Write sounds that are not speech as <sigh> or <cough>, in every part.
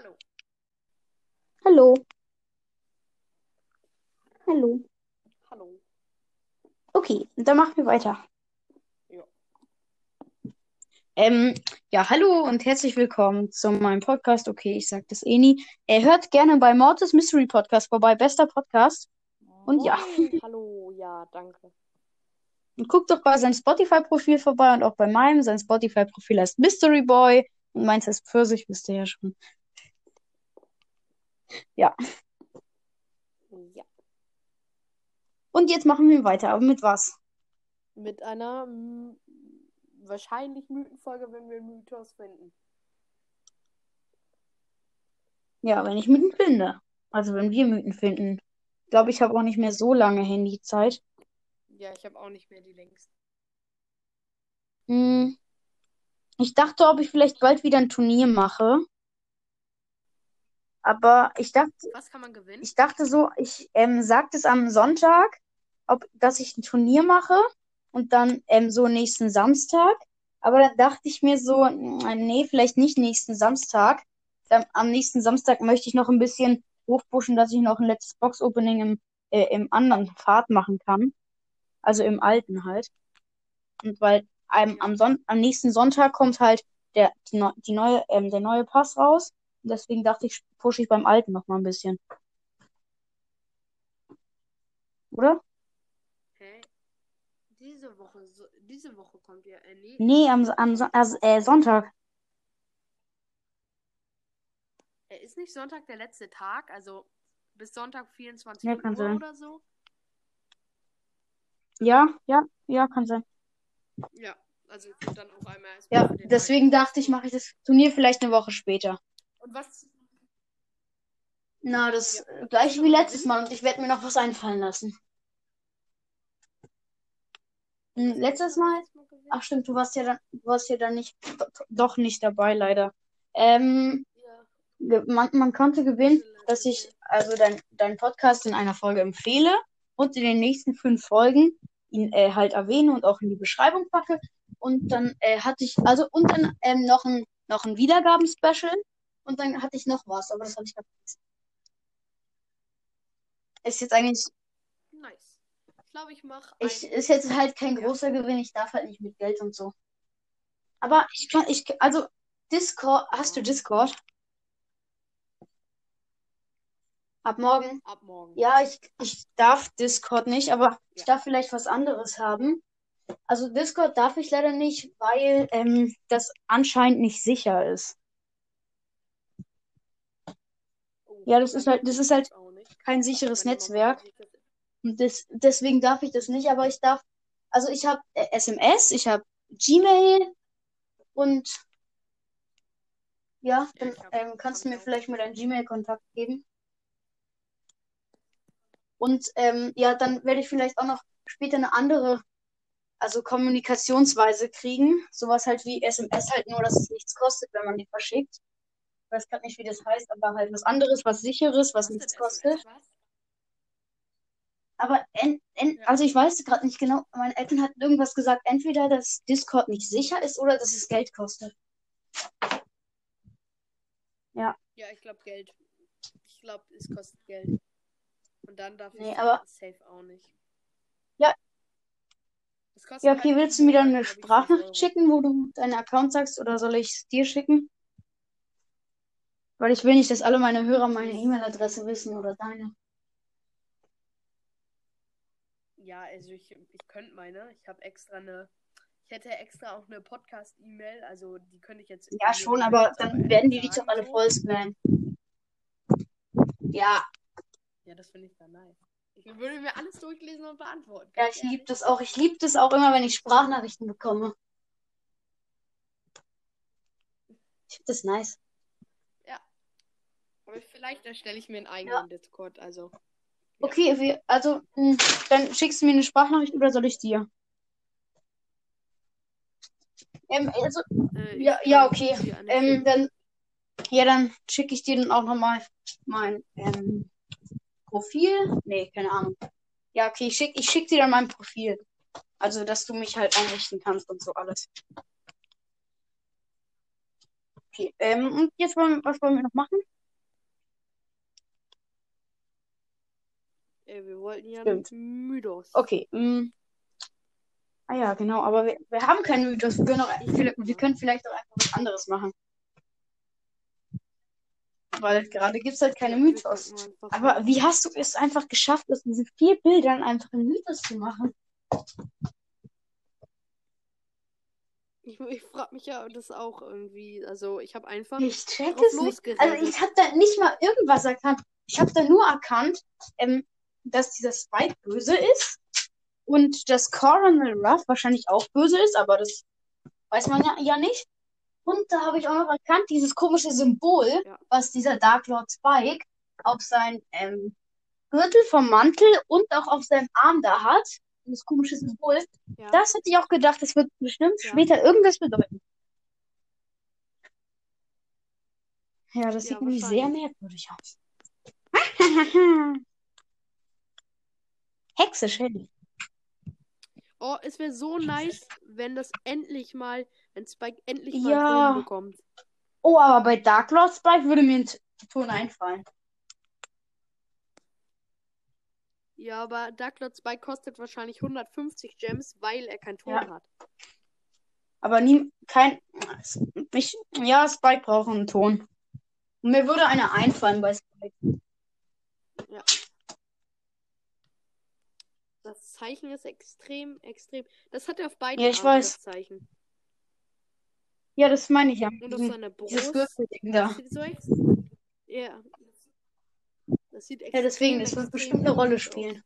Hallo. Hallo. Hallo. Hallo. Okay, dann machen wir weiter. Ja. Ähm, ja, hallo und herzlich willkommen zu meinem Podcast. Okay, ich sag das eh nie. Er hört gerne bei Mortis Mystery Podcast vorbei. Bester Podcast. Und ja. Moin. <laughs> Hallo, ja, danke. Und guckt doch bei seinem Spotify-Profil vorbei und auch bei meinem. Sein Spotify-Profil heißt Mystery Boy und meins heißt Pfirsich, wisst ihr ja schon. Ja. Ja. Und jetzt machen wir weiter. Aber mit was? Mit einer wahrscheinlich Mythenfolge, wenn wir einen Mythos finden. Ja, wenn ich Mythen finde. Also wenn wir Mythen finden. Ich glaube, ich habe auch nicht mehr so lange Handyzeit. Ja, ich habe auch nicht mehr die längsten. Hm. Ich dachte, ob ich vielleicht bald wieder ein Turnier mache. Aber ich dachte, Was kann man gewinnen? ich dachte so, ich ähm, sagte es am Sonntag, ob, dass ich ein Turnier mache und dann ähm, so nächsten Samstag. Aber dann dachte ich mir so, mm, nee, vielleicht nicht nächsten Samstag. Dann, am nächsten Samstag möchte ich noch ein bisschen hochpushen, dass ich noch ein letztes Box-Opening im, äh, im anderen Pfad machen kann. Also im alten halt. Und weil ähm, am, Son am nächsten Sonntag kommt halt der, die, die neue, ähm, der neue Pass raus. Deswegen dachte ich, pushe ich beim alten noch mal ein bisschen. Oder? Hä? Diese Woche, so, diese Woche kommt ja. Äh, nee, Nee, am, am Son- also, äh, Sonntag. Äh, ist nicht Sonntag der letzte Tag? Also bis Sonntag 24 Ja, kann Uhr sein. oder so? Ja, ja, ja, kann sein. Ja, also dann auch einmal Ja, deswegen alten dachte ich, mache ich das Turnier vielleicht eine Woche später. Und was? Na, das Ja. äh, gleiche wie letztes Mal und ich werde mir noch was einfallen lassen. Hm, letztes Mal? Ach stimmt, du warst ja dann, du warst ja dann nicht, doch nicht dabei, leider. Ähm, man, man konnte gewinnen, dass ich also dein, deinen Podcast in einer Folge empfehle und in den nächsten fünf Folgen ihn äh, halt erwähne und auch in die Beschreibung packe. Und dann äh, hatte ich, also und dann ähm, noch ein, noch ein Wiedergaben-Special und dann hatte ich noch was, aber das habe ich vergessen. Ist jetzt eigentlich, Nice. Ich glaube, ich mache ich, ist jetzt halt kein großer Gewinn, ich darf halt nicht mit Geld und so. Aber ich kann, ich, also Discord, hast du Discord? Ab morgen? ab morgen. Ja, ich, ich darf Discord nicht, aber ich Ja. darf vielleicht was anderes haben. Also Discord darf ich leider nicht, weil ähm, das anscheinend nicht sicher ist. Oh, Ja, das ist halt- das ist halt. Kein sicheres Netzwerk. das- Und des, deswegen darf ich das nicht, aber ich darf, also ich habe äh, SMS, ich habe Gmail und ja, dann ähm, kannst du mir vielleicht mal deinen Gmail-Kontakt geben. Und ähm, ja, dann werde ich vielleicht auch noch später eine andere, also Kommunikationsweise kriegen. Sowas halt wie SMS, halt nur, dass es nichts kostet, wenn man die verschickt. Ich weiß gerade nicht, wie das heißt, aber halt was anderes, was sicheres, was nichts kostet. Aber en, en, Ja. also ich weiß gerade nicht genau. Meine Eltern hatten irgendwas gesagt, entweder dass Discord nicht sicher ist oder dass es Geld kostet. Ja, ich glaube Geld. Ich glaube, es kostet Geld. Und dann darf Nee, ich aber- safe auch nicht. Ja. Ja, halt okay, pro willst du mir dann eine Sprachnachricht schicken, wo du deinen Account sagst, oder soll ich es dir schicken? Weil ich will nicht, dass alle meine Hörer meine E-Mail-Adresse wissen oder deine. Ja, also ich, ich könnte meine. Ich habe extra eine. Ich hätte extra auch eine Podcast-E-Mail, also die könnte ich jetzt. Ja, schon, aber dann werden die dich doch alle voll spammen. Ja, Ja, das finde ich dann nice. Ich würde mir alles durchlesen und beantworten. ja, ich liebe das auch. Ich liebe das auch immer, wenn ich Sprachnachrichten bekomme. Ich finde das nice. Aber vielleicht erstelle ich mir einen eigenen Discord, also. Ja. Okay, wir, also, mh, dann schickst du mir eine Sprachnachricht oder soll ich dir? Ähm, also, Äh, ja, ja, okay. Ähm, dann, ja, dann schicke ich dir dann auch nochmal mein ähm, Profil. Nee, keine Ahnung. Ja, okay, ich schick, ich schick dir dann mein Profil. Also, dass du mich halt einrichten kannst und so alles. Okay, ähm, und jetzt wollen, was wollen wir noch machen? Äh, wir wollten ja Stimmt. Mythos. Okay, mm. Ah ja, genau, aber wir, wir haben keinen Mythos. Wir können, auch, wir, wir können vielleicht auch einfach was anderes machen. Weil gerade gibt es halt keine Mythos. Aber wie hast du es einfach geschafft, aus diesen vier Bildern einfach einen Mythos zu machen? Ich, ich frage mich ja das auch irgendwie. Also ich habe einfach Ich check es nicht. Also ich habe da nicht mal irgendwas erkannt. Ich habe da nur erkannt, ähm, dass dieser Spike böse ist und dass Coronel Ruff wahrscheinlich auch böse ist, aber das weiß man ja, ja nicht. Und da habe ich auch noch erkannt, dieses komische Symbol, Ja. was dieser Dark Lord Spike auf sein ähm, Gürtel vom Mantel und auch auf seinem Arm da hat. Dieses komische Symbol. Ja. Das hätte ich auch gedacht, das wird bestimmt Ja. später irgendwas bedeuten. Ja, das Ja, sieht nämlich sehr merkwürdig aus. <laughs> Hexe Shelly. Oh, es wäre so nice, wenn das endlich mal, wenn Spike endlich mal Ja. einen Ton bekommt. Oh, aber bei Dark Lord Spike würde mir ein Ton einfallen. Ja, aber Dark Lord Spike kostet wahrscheinlich 150 Gems, weil er keinen Ton Ja. hat. Aber nie, kein, ich, ja, Spike braucht einen Ton. Und mir würde einer einfallen bei Spike. Das Zeichen ist extrem, extrem. Das hat er auf beiden Ja, ich Armen, weiß. das Zeichen. Ja, das meine ich ja. Und auf seiner Dieses Brust. Würfelding da. So Ja. Das sieht Ja, deswegen, extrem, das wird extrem bestimmt eine Rolle spielen.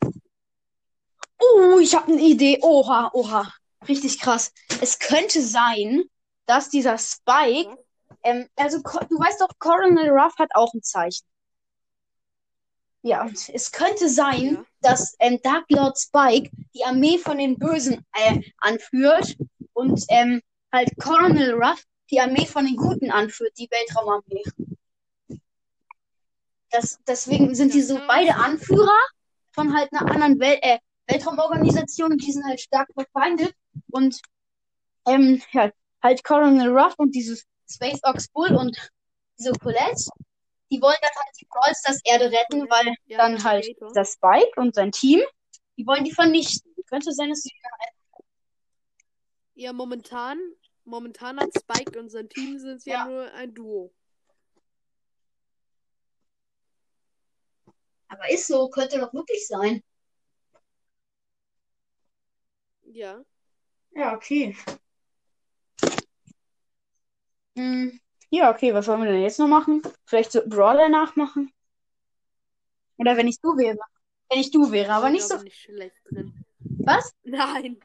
Oh, ich habe eine Idee. Oha, oha. Richtig krass. Es könnte sein, dass dieser Spike, ähm, also du weißt doch, Coronel Ruff hat auch ein Zeichen. Ja, und es könnte sein, Ja. dass ähm, Dark Lord Spike die Armee von den Bösen äh, anführt und ähm, halt Coronel Ruff die Armee von den Guten anführt, die Weltraumarmee. Das, deswegen sind die so auch beide. Anführer von halt einer anderen Wel äh, Weltraumorganisation und die sind halt stark verfeindet. Und ähm, ja, halt Coronel Ruff und dieses Space Ox Bull und diese Colette, die wollen dann halt die Brawlstars Erde retten, weil Ja, dann halt Navigator. der Spike und sein Team, die wollen die vernichten. Könnte sein, dass sie Ja, momentan, momentan hat Spike und sein Team sind ja, Ja. nur ein Duo. Aber ist so, könnte doch wirklich sein. Ja. Ja, okay. Hm, ja, okay, was wollen wir denn jetzt noch machen? Vielleicht so Brawler nachmachen? Oder wenn ich du wäre. Wenn ich du wäre, aber Ich nicht so. nicht schlecht drin. Was? Nein.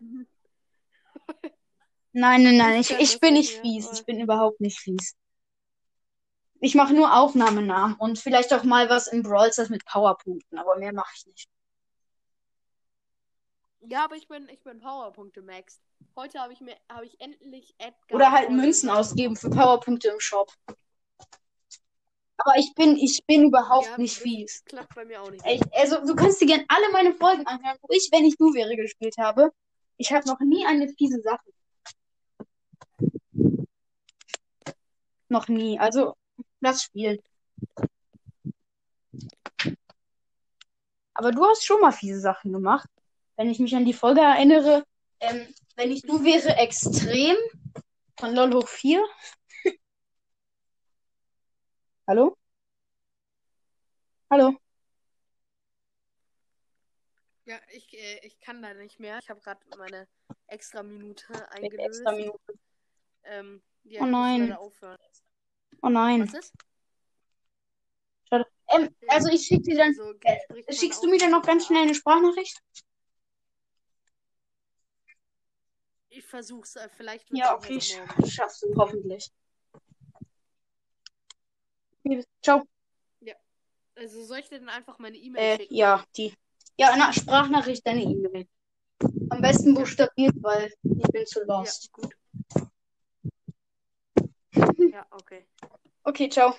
Nein, nein, nein, Ich ich, bin nicht fies. Ich bin überhaupt nicht fies. Ich mache nur Aufnahmenamen und vielleicht auch mal was im Brawl Stars mit Powerpunkten, aber mehr mache ich nicht. Ja, aber ich bin, ich bin Powerpunkte Max. Heute habe ich mir, habe ich endlich Edgar. Oder halt Münzen ausgeben für. Powerpunkte im Shop. Aber ich bin, ich bin überhaupt Ja, nicht fies. Klappt bei mir auch nicht. Ey, also, du kannst dir gerne alle meine Folgen anhören, wo ich, wenn ich du wäre, gespielt habe. Ich habe noch nie eine fiese Sache. Noch nie. Also, lass spielen. Aber du hast schon mal fiese Sachen gemacht. Wenn ich mich an die Folge erinnere, ähm, wenn ich du wäre, extrem von LOL hoch 4. <laughs> Hallo? Hallo? Ja, ich, äh, ich kann da nicht mehr. Ich habe gerade meine extra Minute eingelöst. extra Minute. Ähm, ja, Oh nein. Oh nein. Was ist? Schade. Ähm, also ich schicke dir dann. Also, Äh, Schickst du mir dann noch ganz schnell eine Sprachnachricht? Ich versuch's. Äh, vielleicht Ja, okay, erst sch- morgen. schaffst du hoffentlich. Ciao. Also soll ich dir dann einfach meine E-Mail Äh, schicken? ja, die. Ja, na, Sprachnachricht, deine E-Mail. Am besten buchstabiert, weil ich bin zu Ja, lost. gut. <laughs> Ja, okay. Okay, ciao.